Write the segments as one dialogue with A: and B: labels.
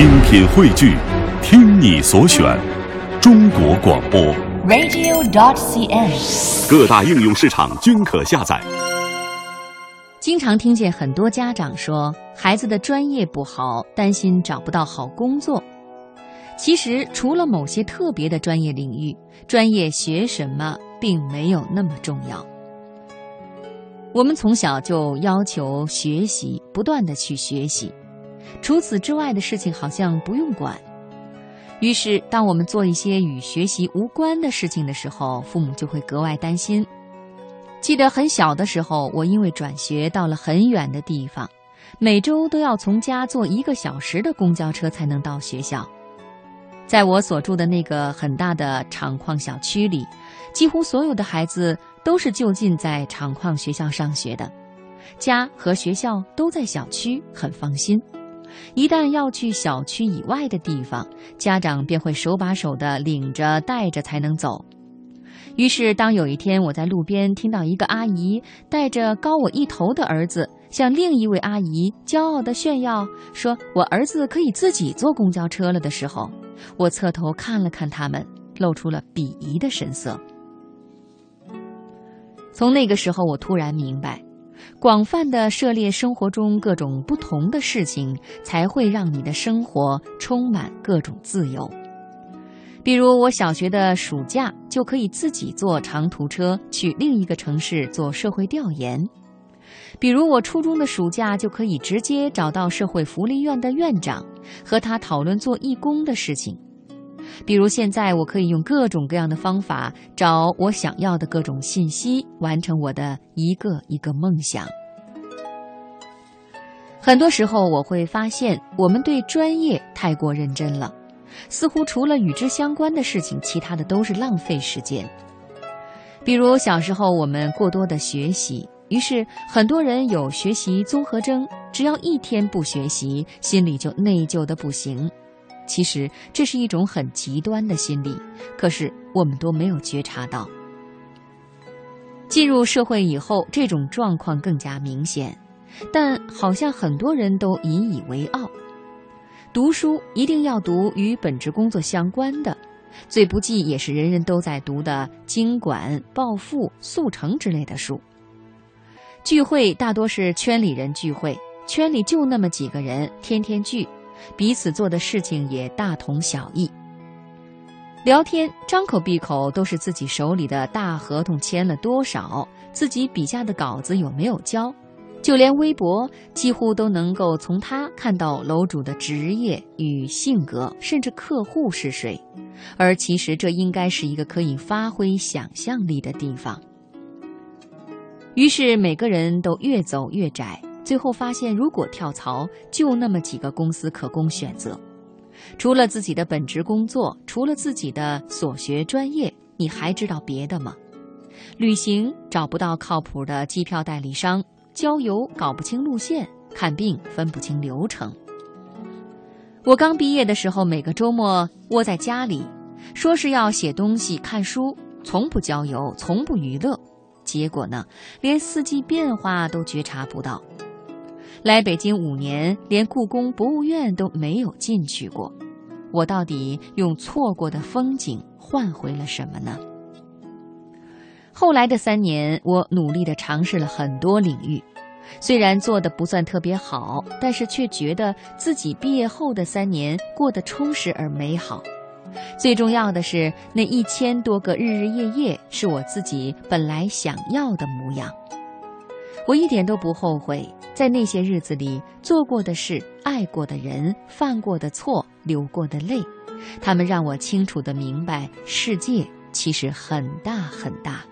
A: 精品汇聚，听你所选，中国广播。
B: radio.dot.cn，。
A: 各大应用市场均可下载。
C: 经常听见很多家长说，孩子的专业不好，担心找不到好工作。其实，除了某些特别的专业领域，专业学什么并没有那么重要。我们从小就要求学习，不断的去学习，除此之外的事情好像不用管。于是，当我们做一些与学习无关的事情的时候，父母就会格外担心。记得很小的时候，我因为转学到了很远的地方，每周都要从家坐一个小时的公交车才能到学校。在我所住的那个很大的厂矿小区里，几乎所有的孩子都是就近在厂矿学校上学的，家和学校都在小区，很放心。一旦要去小区以外的地方，家长便会手把手的领着带着才能走。于是，当有一天我在路边听到一个阿姨带着高我一头的儿子向另一位阿姨骄傲地炫耀，说我儿子可以自己坐公交车了的时候，我侧头看了看他们，露出了鄙夷的神色。从那个时候，我突然明白，广泛的涉猎生活中各种不同的事情，才会让你的生活充满各种自由。比如，我小学的暑假就可以自己坐长途车去另一个城市做社会调研；比如，我初中的暑假就可以直接找到社会福利院的院长，和他讨论做义工的事情；比如，现在我可以用各种各样的方法找我想要的各种信息，完成我的一个一个梦想。很多时候，我会发现我们对专业太过认真了。似乎除了与之相关的事情，其他的都是浪费时间。比如小时候我们过多的学习，于是很多人有学习综合征，只要一天不学习，心里就内疚的不行。其实这是一种很极端的心理，可是我们都没有觉察到。进入社会以后，这种状况更加明显，但好像很多人都引以为傲。读书一定要读与本职工作相关的，最不济也是人人都在读的经管、暴富、速成之类的书。聚会大多是圈里人聚会，圈里就那么几个人，天天聚，彼此做的事情也大同小异。聊天张口闭口都是自己手里的大合同签了多少，自己笔下的稿子有没有交。就连微博几乎都能够从他看到楼主的职业与性格，甚至客户是谁，而其实这应该是一个可以发挥想象力的地方。于是每个人都越走越窄，最后发现如果跳槽，就那么几个公司可供选择。除了自己的本职工作，除了自己的所学专业，你还知道别的吗？旅行找不到靠谱的机票代理商。郊游搞不清路线，看病分不清流程。我刚毕业的时候，每个周末窝在家里，说是要写东西、看书，从不郊游，从不娱乐。结果呢，连四季变化都觉察不到。来北京五年，连故宫博物院都没有进去过。我到底用错过的风景换回了什么呢？后来的三年，我努力地尝试了很多领域，虽然做的不算特别好，但是却觉得自己毕业后的三年过得充实而美好。最重要的是，那一千多个日日夜夜是我自己本来想要的模样。我一点都不后悔在那些日子里做过的事、爱过的人、犯过的错、流过的泪，他们让我清楚地明白，世界其实很大很大。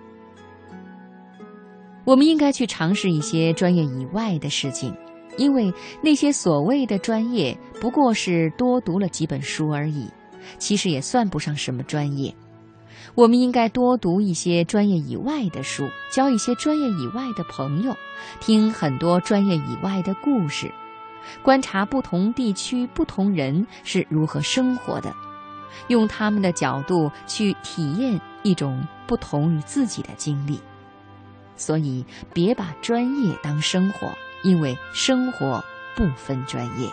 C: 我们应该去尝试一些专业以外的事情，因为那些所谓的专业不过是多读了几本书而已，其实也算不上什么专业。我们应该多读一些专业以外的书，交一些专业以外的朋友，听很多专业以外的故事，观察不同地区不同人是如何生活的，用他们的角度去体验一种不同于自己的经历。所以，别把专业当生活，因为生活不分专业。